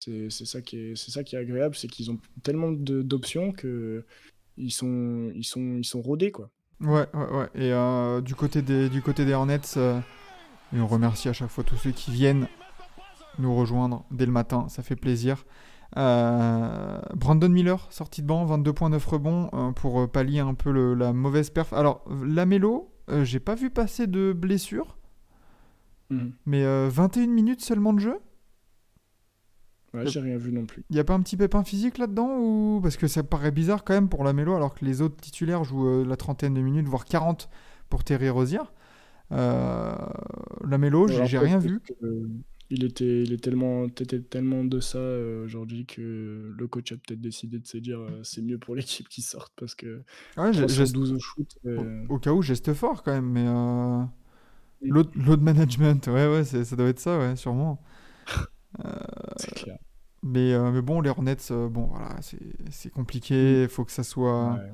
C'est c'est ça qui est, c'est ça qui est agréable, c'est qu'ils ont tellement d'options que ils sont, ils sont, ils sont rodés, quoi. Ouais, ouais, ouais. Et euh, du, côté des, du côté des Hornets, euh, et on remercie à chaque fois tous ceux qui viennent nous rejoindre dès le matin, ça fait plaisir. Euh, Brandon Miller, sorti de banc, 22.9 rebonds pour pallier un peu le- la mauvaise perf. Alors, Lamelo, j'ai pas vu passer de blessure, mais euh, 21 minutes seulement de jeu Ouais, j'ai rien vu non plus. Il y a pas un petit pépin physique là-dedans ou parce que ça paraît bizarre quand même pour la Mélo alors que les autres titulaires jouent euh, la trentaine de minutes voire 40 pour Terry Rosier. Euh, la Mélo, j'ai rien vu. que, euh, il était, il est tellement, tellement de ça euh, aujourd'hui que le coach a peut-être décidé de se dire euh, c'est mieux pour l'équipe qui sorte parce que Ouais, 3 j'ai- sur j'ai- 12 au shoot. euh, au, au cas où geste fort quand même mais euh, l'autre management, ouais ouais, ça doit être ça ouais, sûrement. <laughs> c'est clair. Mais, euh, mais bon, les Hornets, euh, bon, voilà, c'est compliqué. Il faut que ça soit. Ouais.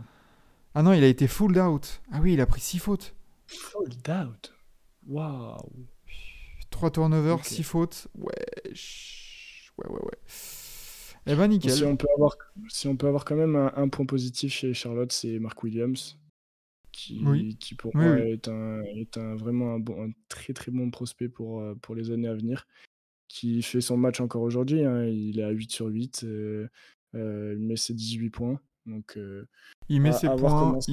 Ah non, il a été full out. Ah oui, il a pris 6 fautes. Fold out? Waouh. 3 turnovers, Ok. 6 fautes. Ouais, ouais, ouais, ouais. Eh ben, nickel. Si on peut avoir, si on peut avoir quand même un, un point positif chez Charlotte, c'est Mark Williams, qui, Oui. qui pour Oui, moi oui. est un, est un vraiment un, bon, un très très bon prospect pour, euh, pour les années à venir, qui fait son match encore aujourd'hui. hein. Il est à 8 sur 8, euh, euh, il met ses 18 points. Donc, euh, Il met à- ses à points, ça-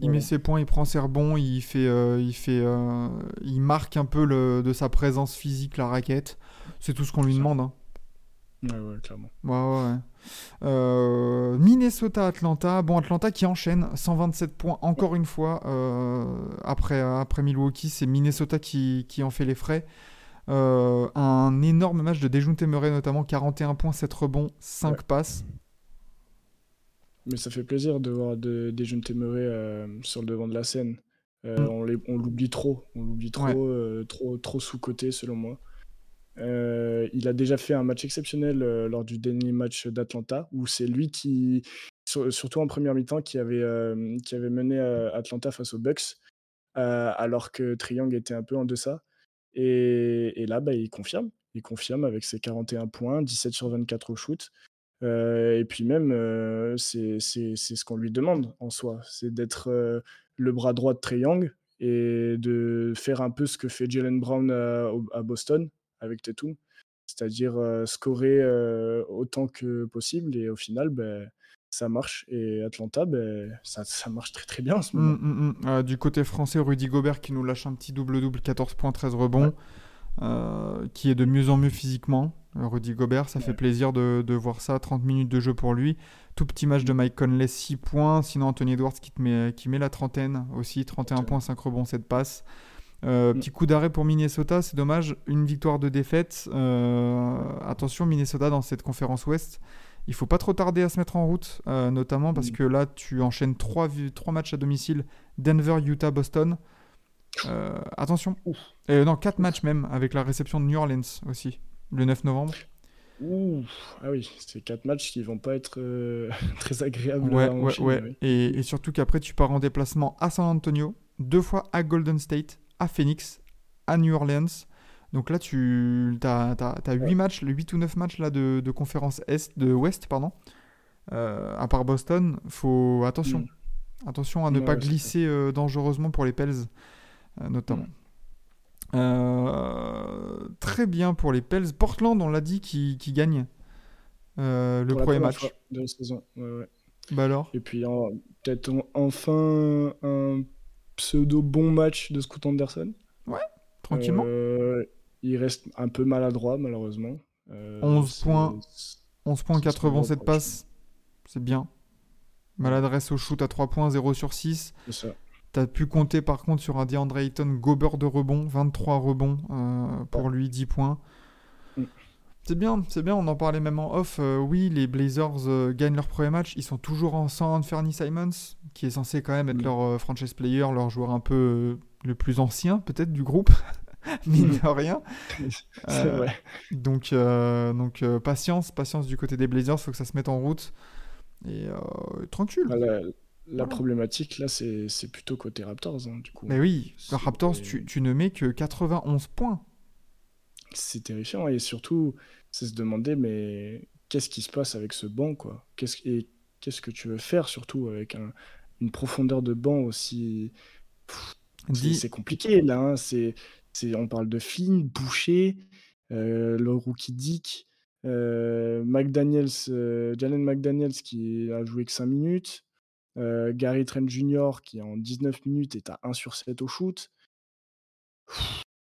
il, met ses points, il prend ses rebonds, il fait, il fait, il marque un peu le, de sa présence physique la raquette. C'est tout ce qu'on lui Ça. demande. hein. Ouais, ouais, clairement. Ouais, ouais, ouais. Euh, Minnesota-Atlanta. Bon, Atlanta qui enchaîne 127 points encore une fois. euh, après, après Milwaukee, c'est Minnesota qui, qui en fait les frais. Euh, un énorme match de Dejounte Murray, notamment 41 points, 7 rebonds, 5 Ouais. passes. Mais ça fait plaisir de voir de, jeunes Témérés euh, sur le devant de la scène. Euh, Mm. On l'oublie trop, on l'oublie trop, Ouais. trop, trop sous-coté selon moi. Il a déjà fait un match exceptionnel lors du dernier match d'Atlanta, où c'est lui qui, sur- surtout en première mi-temps, qui avait, qui avait mené Atlanta face aux Bucks, alors que Triangle était un peu en deçà. Et, là, bah, il confirme. Il confirme avec ses 41 points, 17 sur 24 au shoot. Euh, et puis même, euh, c'est ce qu'on lui demande en soi, c'est d'être euh, le bras droit de Trae Young et de faire un peu ce que fait Jalen Brown à, Boston avec Tatum, c'est-à-dire euh, scorer autant que possible. Et au final, ben, ça marche. Et Atlanta, ben, ça, ça marche très très bien en ce moment. Mm, mm, mm. Euh, du côté français, Rudy Gobert qui nous lâche un petit double-double, 14 points, 13 rebonds, euh, qui est de mieux en mieux physiquement. Euh, Rudy Gobert, ça fait plaisir de, de voir ça. 30 minutes de jeu pour lui. Tout petit match de Mike Conley, 6 points. Sinon, Anthony Edwards qui, te met, qui met la trentaine aussi, 31 Trentaine. points, 5 rebonds, 7 passes. Euh, Mm. Petit coup d'arrêt pour Minnesota, c'est dommage. Une victoire de défaite. Attention, Minnesota dans cette conférence Ouest. Il faut pas trop tarder à se mettre en route, euh, notamment parce Mm. que là, tu enchaînes 3, matchs à domicile Denver, Utah, Boston. Euh, attention. Euh, non, 4 matchs même, avec la réception de New Orleans aussi, le 9 novembre. Ouh, ah oui, c'est quatre matchs qui vont pas être euh, <laughs> très agréables Ouais, à ouais, ouais. oui. Et, et surtout qu'après, tu pars en déplacement à San Antonio, deux fois à Golden State, à Phoenix, à New Orleans. Donc là, tu as, 8 Ouais. matchs, 8 ou 9 matchs là, de, de conférence Est, de Ouest, pardon. Euh, à part Boston, faut attention. Mm. Attention à ne Ouais, pas ouais, glisser euh, dangereusement pour les Pels, euh, notamment. Mm. Très bien pour les Pels. Portland, on l'a dit, qui, qui gagne le Pour premier match. de la saison. ouais, ouais. Bah alors? Et puis en- peut-être en- enfin un pseudo bon match de Scoot Anderson. Tranquillement Euh, il reste un peu maladroit malheureusement. Euh, 11 c'est- points. 11 points, c'est 4 ce qu'on rebonds, 7 reproche. passes. C'est bien. Maladresse au shoot à 3 points, 0 sur 6. C'est ça. T'as pu compter par contre sur un DeAndre Ayton gober de rebond, 23 rebonds euh, pour lui, 10 points. Mm. C'est bien, c'est bien, on en parlait même en off. euh, oui, les Blazers euh, gagnent leur premier match. Ils sont toujours en sans Fernie Simons, qui est censé quand même être Mm. leur euh, franchise player, leur joueur un peu euh, le plus ancien peut-être du groupe, <laughs> <laughs> mine de rien. <laughs> Euh, vrai. Donc, euh, donc euh, patience, patience du côté des Blazers, faut que ça se mette en route. Et euh, tranquille. Ah, La, la Voilà. problématique là, c'est plutôt côté Raptors hein, du coup. Mais oui, Raptors, tu, tu ne mets que 91 points. C'est terrifiant et surtout, c'est se demander mais qu'est-ce qui se passe avec ce banc quoi? Qu'est-ce et qu'est-ce que tu veux faire surtout avec un- une profondeur de banc aussi c'est compliqué là. hein, c'est on parle de Flynn, Boucher, euh, le rookie Dick, euh, McDaniels, euh, Jalen McDaniels qui a joué que 5 minutes, Gary Trent Jr. qui en 19 minutes est à 1 sur 7 au shoot.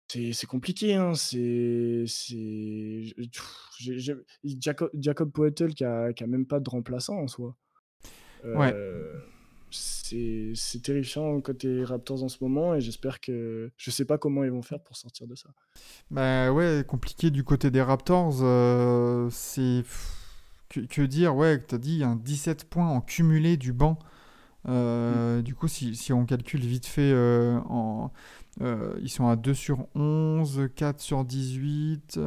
C'est compliqué, hein, c'est Jacob Jacob Poeltl qui a qui a même pas de remplaçant en soi. Ouais. C'est terrifiant côté Raptors en ce moment et j'espère que je sais pas comment ils vont faire pour sortir de ça. Bah ouais, compliqué du côté des Raptors. euh, c'est. Que, que dire Ouais, t'as dit un 17 points en cumulé du banc. Euh, Du coup, si, si on calcule vite fait, euh, en, ils sont à 2 sur 11, 4 sur 18,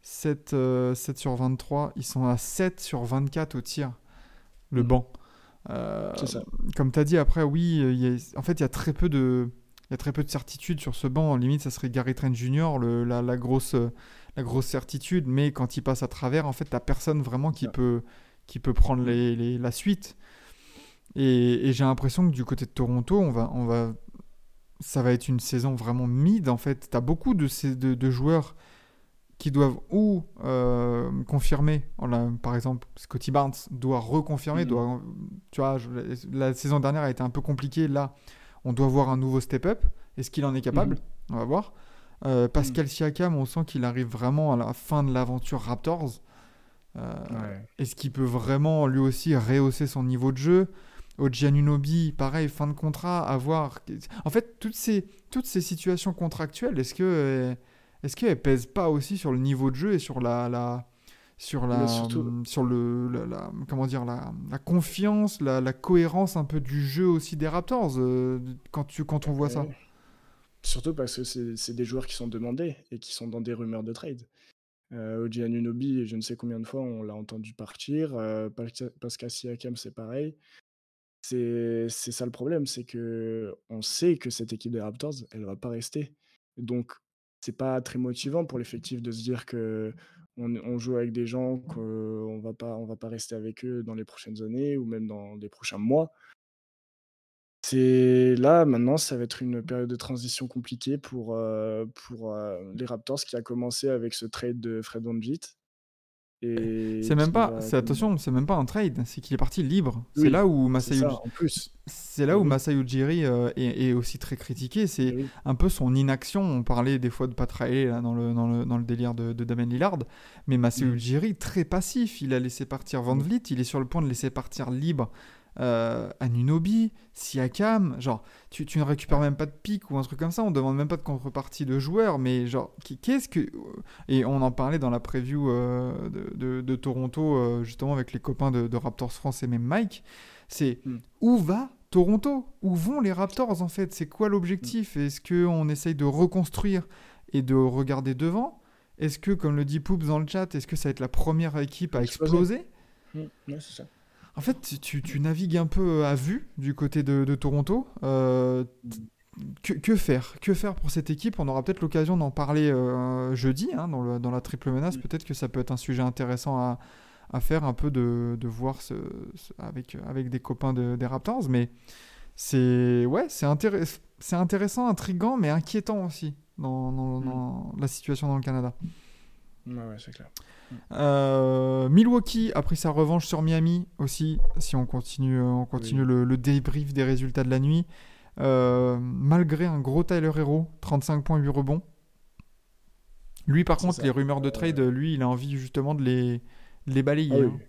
7, euh, 7 sur 23. Ils sont à 7 sur 24 au tir, le Mhm. banc. Euh, ça. comme tu as dit, après, oui, il y a- en fait, il y a très peu de. Il y a très peu de certitude sur ce banc. Limite, ça serait Gary Trent Jr., le- la, la grosse, euh, la grosse certitude. Mais quand il passe à travers, en fait, t'as personne vraiment qui Ouais. peut, qui peut prendre les, les- la suite. Et, et j'ai l'impression que du côté de Toronto, on va, on va, ça va être une saison vraiment mid, en fait. T'as beaucoup de, de, de joueurs qui doivent ou euh, confirmer, par exemple, Scotty Barnes doit reconfirmer, Mhm. doit, tu vois, je- la saison dernière a été un peu compliquée, là, on doit voir un nouveau step-up. Est-ce qu'il en est capable? On va voir. Euh, Pascal Siakam, on sent qu'il arrive vraiment à la fin de l'aventure Raptors. Euh, Ouais. Est-ce qu'il peut vraiment lui aussi rehausser son niveau de jeu? Oji Anunoby, pareil, fin de contrat, à voir. En fait, toutes ces, toutes ces situations contractuelles, est-ce que est-ce qu'elles pèsent pas aussi sur le niveau de jeu et sur la, la sur la surtout- sur le la, la- comment dire la, la confiance, la, la cohérence un peu du jeu aussi des Raptors euh, quand tu quand on voit ça? Surtout parce que c'est des joueurs qui sont demandés et qui sont dans des rumeurs de trade. Euh, Oji Anunoby, je ne sais combien de fois on l'a entendu partir. Euh, Pascal Siakam, c'est pareil. C'est c'est ça le problème, c'est que on sait que cette équipe des Raptors, elle va pas rester. Donc, c'est pas très motivant pour l'effectif de se dire que on, joue avec des gens qu'on va pas, on va pas rester avec eux dans les prochaines années ou même dans les prochains mois. C'est là, maintenant, ça va être une période de transition compliquée pour, euh, pour euh, les Raptors qui a commencé avec ce trade de Fred VanVleet. C'est même pas, va- c'est attention, c'est même pas un trade, c'est qu'il est parti libre. C'est là où plus. c'est là où Oui. Masai Ujiri euh, est, est aussi très critiqué, c'est Eh oui. un peu son inaction. On parlait des fois de Pat Riley là, dans, le, dans, le, dans le délire de, de Damien Lillard, mais Masai Mm. Ujiri, très passif. Il a laissé partir Van Vliet, il est sur le point de laisser partir libre euh, Anunoby, Siakam. Genre, tu, tu ne récupères même pas de pic ou un truc comme ça, on demande même pas de contrepartie de joueurs, mais genre, qu'est-ce que. Et on en parlait dans la preview euh, de, de- de Toronto, euh, justement, avec les copains de, de Raptors France et même Mike. C'est Mm. où va Toronto? Où vont les Raptors en fait? C'est quoi l'objectif? Est-ce qu'on essaye de reconstruire et de regarder devant? Est-ce que, comme le dit Poops dans le chat, est-ce que ça va être la première équipe à Exploser. exploser? Mm, ouais, c'est ça. En fait, tu, tu navigues un peu à vue du côté de, de Toronto. Euh, que, que faire? Que faire pour cette équipe? On aura peut-être l'occasion d'en parler euh, jeudi hein, dans, le- dans la triple menace. Mm. Peut-être que ça peut être un sujet intéressant à, à faire, un peu de, de voir ce, ce- avec, avec des copains de- des Raptors. Mais c'est ouais, c'est intéress- c'est intéressant, intriguant, mais inquiétant aussi dans, dans- Mm. dans la situation dans le Canada. Ouais, ouais, c'est clair. Euh, Milwaukee a pris sa revanche sur Miami aussi, si on continue, euh, on continue Oui. le, le débrief des résultats de la nuit. Euh, malgré un gros Tyler Hero, 35 points, 8 rebonds. Lui, par contre, ça. les rumeurs de trade, lui, il a envie justement de les, de les balayer. Ah oui. hein.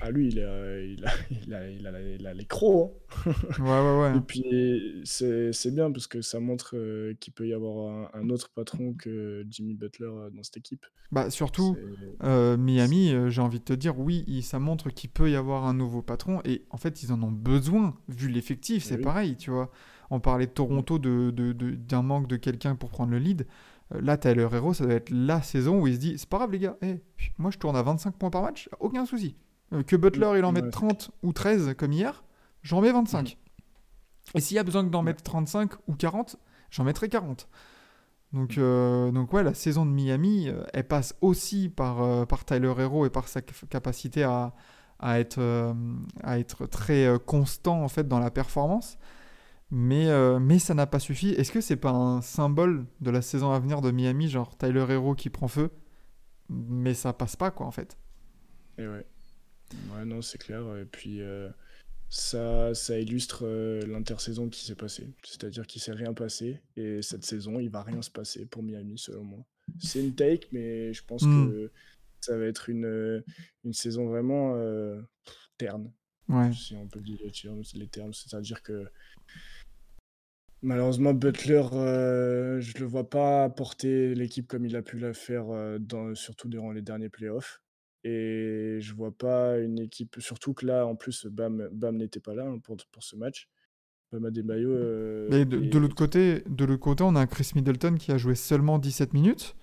Ah, lui, <laughs> il a, il a, il a, il a, il a les crocs. hein. Ouais, ouais, ouais. Et puis, c'est c'est bien parce que ça montre euh, qu'il peut y avoir un, un autre patron que Jimmy Butler euh, dans cette équipe. Bah, surtout, C'est- euh, Miami, euh, j'ai envie de te dire, oui, ça montre qu'il peut y avoir un nouveau patron. Et en fait, ils en ont besoin, vu l'effectif, c'est Oui. pareil, tu vois. On parlait de Toronto, de, de- de- d'un manque de quelqu'un pour prendre le lead. Euh, Là, Tyler Hero, ça doit être la saison où il se dit, c'est pas grave les gars, eh, moi je tourne à 25 points par match, aucun souci. Euh, que Butler, il en mette c'est 30 ou 13 comme hier, j'en mets 25. Et s'il y a besoin d'en mettre 35 ou 40, j'en mettrai 40. Donc, euh, donc ouais, la saison de Miami, euh, elle passe aussi par, euh, par Tyler Hero et par sa cap- capacité à, à, être, euh, à être très constant en fait dans la performance. Mais, mais ça n'a pas suffi. Est-ce que c'est pas un symbole de la saison à venir de Miami, genre Tyler Hero qui prend feu, mais ça passe pas quoi en fait? Et ouais. Ouais, non, c'est clair. Et puis, euh, ça, ça illustre euh, l'intersaison qui s'est passée. C'est-à-dire qu'il s'est rien passé et cette saison, il va rien se passer pour Miami, selon moi. C'est une take, mais je pense Hmm. que ça va être une, euh, une saison vraiment euh, terne, Ouais. si on peut dire les termes. C'est-à-dire que malheureusement, Butler, je le vois pas porter l'équipe comme il a pu la faire, dans, surtout durant les derniers playoffs. Et je vois pas une équipe, surtout que là, en plus, Bam, Bam n'était pas là hein, pour, pour ce match. Bam Adebayo. euh, Mais de, l'autre côté, de l'autre côté, on a un Chris Middleton qui a joué seulement 17 minutes.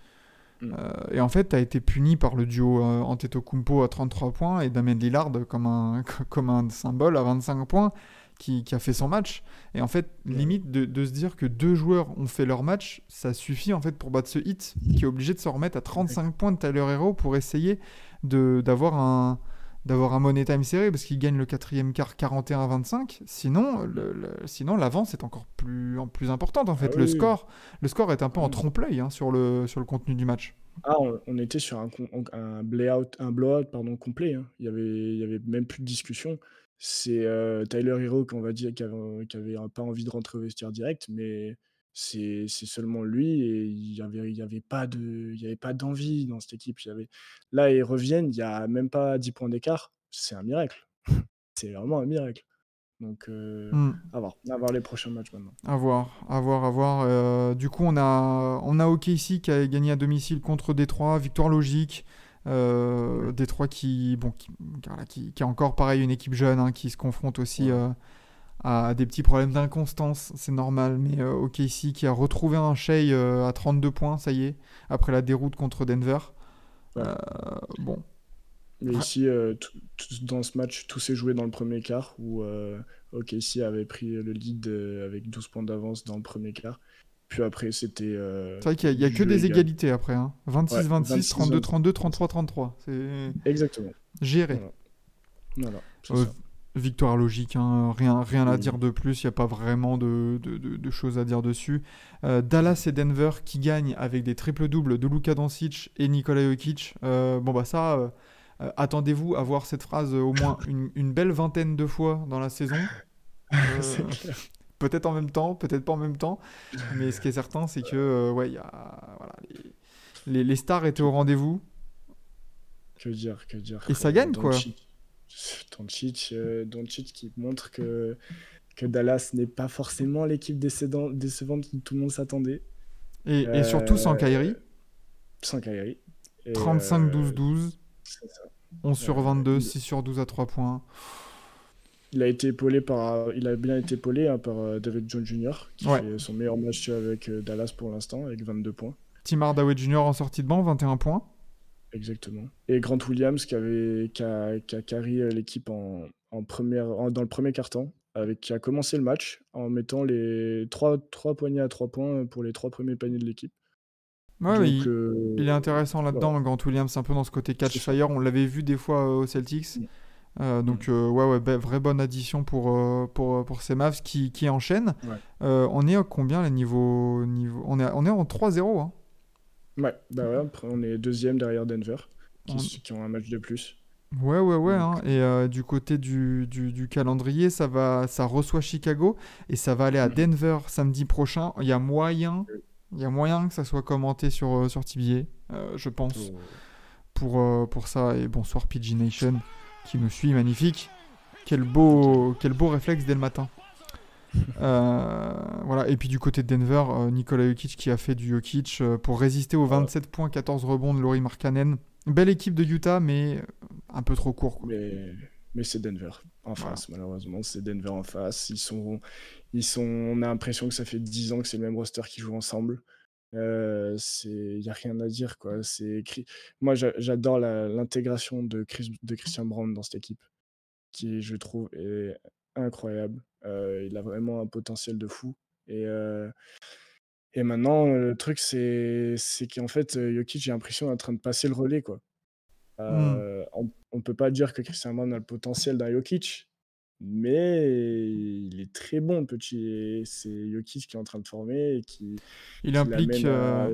Mm. Euh, et en fait, tu as été puni par le duo euh, Antetokounmpo à 33 points et Damien Lillard comme un, <laughs> comme un symbole à 25 points qui, qui a fait son match. Et en fait, Ouais. limite de, de se dire que deux joueurs ont fait leur match, ça suffit en fait pour battre ce hit qui est obligé de se remettre à 35 points de Tyler Hero pour essayer d'avoir un d'avoir un money time serré parce qu'il gagne le quatrième quart 41 à 25 sinon le- le- sinon l'avance est encore plus en plus importante en fait Ah le oui. score le score est un peu en Mm. trompe-l'œil hein, sur le sur le contenu du match Ah, on, on était sur un, un blowout, un blowout pardon, complet. hein. Il y avait, il y avait même plus de discussion. C'est euh, Tyler Hero qu'on va dire qui avait, qui avait pas envie de rentrer au vestiaire direct, mais c'est seulement lui et il y avait, il y avait pas de, il y avait pas d'envie dans cette équipe. Il y avait... Là, ils reviennent, il y a même pas 10 points d'écart. C'est un miracle. <laughs> c'est vraiment un miracle. Donc, euh, Mm. à voir, à voir les prochains matchs maintenant. À voir, à voir, à voir. Euh, du coup, on a, on a OKC qui a gagné à domicile contre Détroit, victoire logique. Euh, Détroit qui, bon, qui, qui, qui est encore pareil une équipe jeune hein, qui se confronte aussi Ouais. À des petits problèmes d'inconstance, c'est normal. Mais euh, OKC qui a retrouvé un Shea euh, à 32 points, ça y est, après la déroute contre Denver. Ouais. Euh, bon, Mais ici, euh, dans ce match, tout s'est joué dans le premier quart où OKC avait pris le lead avec 12 points d'avance dans le premier quart. Puis après, c'était. c'est vrai qu'il n'y a, que des égal. égalités après. Hein. 26, Ouais, 26, 26, 32, 32, 33, 33. C'est Exactement. géré. Voilà. Voilà. Victoire logique, hein, rien, rien à Oui. dire de plus, il n'y a pas vraiment de, de- de- de choses à dire dessus. Euh, Dallas et Denver qui gagnent avec des triples-doubles de Luka Doncic et Nikola Jokic. Euh, bon bah ça, euh, attendez-vous à voir cette phrase au moins <coughs> une, une belle vingtaine de fois dans la saison. <laughs> Peut-être en même temps, peut-être pas en même temps, mais ce qui est certain, c'est que ouais, y a, voilà, les, les- les stars étaient au rendez-vous. Que dire, que dire. Et ça gagne, quoi. Doncic, euh, Doncic qui montre que, que Dallas n'est pas forcément l'équipe décevante que tout le monde s'attendait. Et, et surtout sans Euh, Kyrie, Sans Kyrie. Et, 35-12-12. euh, c'est ça. 11 sur Euh, 22, il- 6 sur 12 à 3 points. Il a été épaulé par, il a bien été épaulé hein, par euh, David Jones Jr. qui Ouais. fait son meilleur match avec euh, Dallas pour l'instant avec 22 points. Tim Hardaway Jr. en sortie de banc, 21 points. Exactement. Et Grant Williams qui avait qui a, qui a carry euh, l'équipe en, en première en- dans le premier carton avec qui a commencé le match en mettant les trois, trois poignées à trois points pour les trois premiers paniers de l'équipe. Ouais, Donc, mais il, euh, il est intéressant là-dedans, Grant Williams, un peu dans ce côté catch fire. On l'avait vu des fois euh, aux Celtics. Mm. Euh, donc, euh, ouais, ouais, bah, vraie bonne addition pour, euh, pour, pour ces Mavs qui, qui enchaînent. Ouais. Euh, on est à combien, les niveaux, niveau... on, est, à- on est en 3-0. Hein. Ouais, bah ouais, on est deuxième derrière Denver qui, On- qui ont un match de plus. Ouais, ouais, ouais. Hein. Et euh, du côté du, du, du calendrier, ça, va, ça reçoit Chicago et ça va aller à Mhm. Denver samedi prochain. Il y a moyen, il y a moyen que ça soit commenté sur, euh, sur TBA, euh, je pense, pour, euh, pour ça. Et bonsoir PG Nation qui nous suit, magnifique. Quel beau, quel beau réflexe dès le matin. Euh, voilà. Et puis du côté de Denver, euh, Nikola Jokic qui a fait du Jokic euh, pour résister aux 27 points, 14 rebonds de Laurie Markkanen. Belle équipe de Utah, mais euh, un peu trop court. quoi. Mais, mais c'est Denver en face, malheureusement. C'est Denver en face. Ils sont, ils sont, on a l'impression que ça fait 10 ans que c'est le même roster qui joue ensemble. Euh, c'est, il y a rien à dire quoi. C'est, moi j'a- j'adore l'intégration de, Chris, de Christian Brown dans cette équipe, qui je trouve est incroyable. Euh, il a vraiment un potentiel de fou. Et euh, et maintenant le truc c'est, qu'en fait euh, Jokic j'ai l'impression est en train de passer le relais quoi. Euh, on, on peut pas dire que Christian Brown a le potentiel d'un Jokic, mais il est très bon, petit. Et C'est Jokic qui est en train de former et qui, Il qui implique, euh,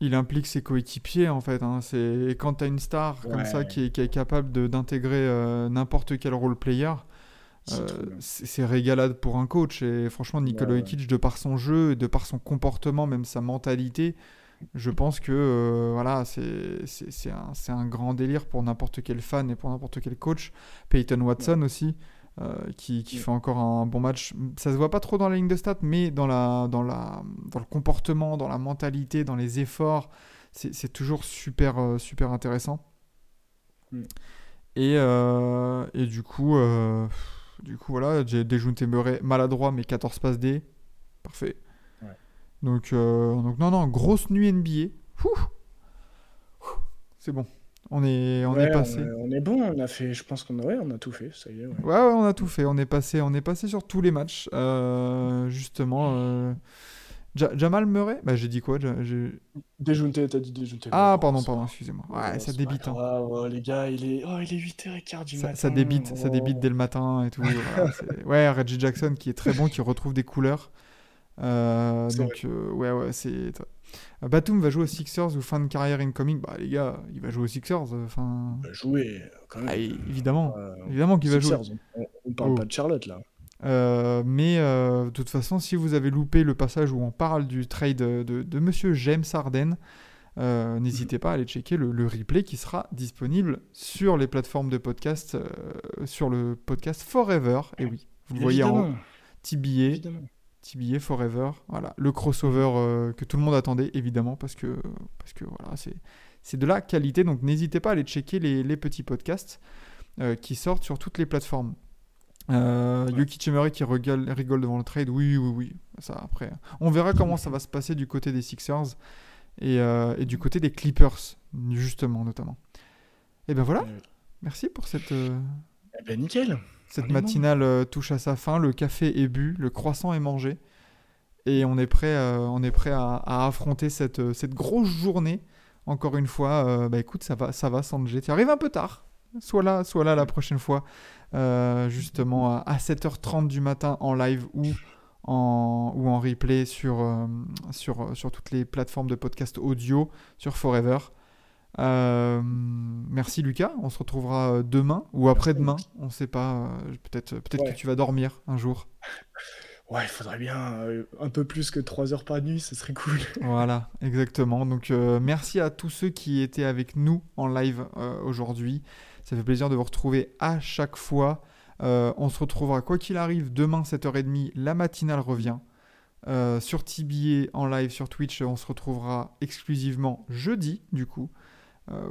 il implique ses coéquipiers en fait. hein. C'est quand tu as une star comme ça qui est, qui est capable d'intégrer euh, n'importe quel role player, C'est Euh, c'est régalade pour un coach. Et franchement, Nikola Ouais, ouais. Jokic, de par son jeu, et de par son comportement, même sa mentalité, je pense que euh, voilà, c'est un, un grand délire pour n'importe quel fan et pour n'importe quel coach. Peyton Watson aussi, euh, qui, qui Ouais. fait encore un bon match. Ça se voit pas trop dans la ligne de stats, mais dans, la, dans, la, dans le comportement, dans la mentalité, dans les efforts, c'est toujours super, euh, super intéressant. Mm. Et, et du coup, du coup, voilà, j'ai déjoué Murray maladroit, mais 14 passes D. Parfait. Ouais. Donc, euh, donc, non, non, grosse nuit NBA. C'est bon. On est, on Ouais, est passé. On, est bon, on a fait, je pense qu'on a, ouais, on a tout fait, ça y est. ouais, on a tout fait. On est passé, on est passé sur tous les matchs. Euh, justement, euh, Ja- Jamal Murray? Bah, j'ai dit quoi? Ja- Déjounté, t'as dit déjounté. Ah, pardon, pardon, excusez-moi. Ouais, ça débite. hein. oh, les gars, il est, oh, il est 8h15 du Ça, matin. ça débite, ça oh. débite dès le matin et tout. <laughs> ouais, Reggie Jackson qui est très bon, qui retrouve des couleurs. Euh, donc, euh, ouais, ouais, c'est. Batum va jouer aux Sixers ou fin de carrière incoming. Bah, les gars, il va jouer aux Sixers. euh, Enfin, Il va jouer, quand même. ah, évidemment, Euh, évidemment qu'il va jouer. On, on parle Oh. pas de Charlotte là. Euh, mais euh, de toute façon, si vous avez loupé le passage où on parle du trade de, de, de Monsieur James Harden, euh, n'hésitez pas à aller checker le, le replay qui sera disponible sur les plateformes de podcast, sur le podcast Forever. Et oui, vous le voyez en Évidemment, TBA, Forever. Voilà, le crossover que tout le monde attendait, évidemment, parce que, parce que voilà, c'est, c'est de la qualité. Donc n'hésitez pas à aller checker les, les petits podcasts qui sortent sur toutes les plateformes. Euh, Ouais. Yuki qui rigole, rigole devant le trade, oui, oui, oui. Ça après, on verra comment ça va se passer du côté des Sixers et, euh, et du côté des Clippers, justement, notamment. Et ben voilà, merci pour cette, euh, Eh ben nickel. cette On matinale euh, touche à sa fin, le café est bu, le croissant est mangé, et on est prêt, on est prêt à, à affronter cette, cette grosse journée. Encore une fois, bah écoute, ça va, ça va, Sanjay. Tu arrives un peu tard. Sois là, sois là la prochaine fois, euh, justement à, à 7h30 du matin en live ou en, ou en replay sur, euh, sur, sur toutes les plateformes de podcast audio, sur Forever. Euh, merci Lucas, on se retrouvera demain ou après-demain, on sait pas, peut-être peut Ouais. que tu vas dormir un jour. <laughs> Ouais, il faudrait bien euh, un peu plus que 3 heures par nuit, ce serait cool. <laughs> Voilà, exactement. Donc euh, merci à tous ceux qui étaient avec nous en live euh, aujourd'hui. Ça fait plaisir de vous retrouver à chaque fois. On se retrouvera quoi qu'il arrive demain 7h30, la matinale revient. Sur TBA en live sur Twitch, on se retrouvera exclusivement jeudi du coup.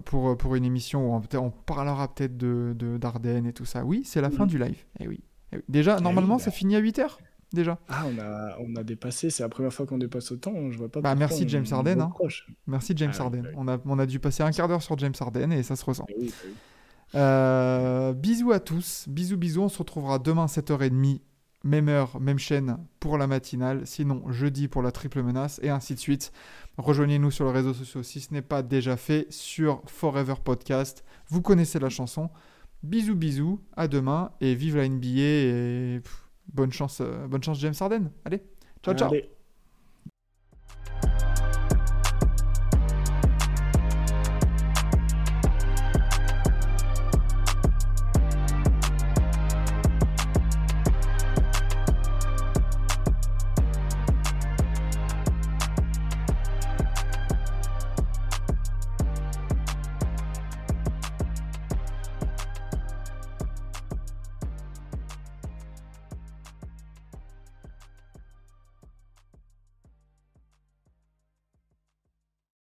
pour, pour une émission où on, peut- on parlera peut-être de, de d'Ardennes et tout ça. Oui, c'est la fin du live. Eh oui. Eh oui. Déjà, oui, normalement, bah. ça finit à 8h. Déjà. Ah, on a, on a dépassé, c'est la première fois qu'on dépasse autant, je vois pas Bah, pourquoi merci on- James on Harden, hein. Merci James Ah Harden. On, a, on a dû passer un quart d'heure sur James Harden et ça se ressent. Ah oui, bah oui. Euh, bisous à tous. Bisous, bisous. On se retrouvera demain 7h30, même heure, même chaîne pour la matinale. Sinon, jeudi pour la triple menace et ainsi de suite. Rejoignez-nous sur les réseaux sociaux si ce n'est pas déjà fait sur Forever Podcast. Vous connaissez la chanson. Bisous, bisous. À demain et vive la NBA et Bonne chance, euh, bonne chance James Harden. Allez, ciao, ciao.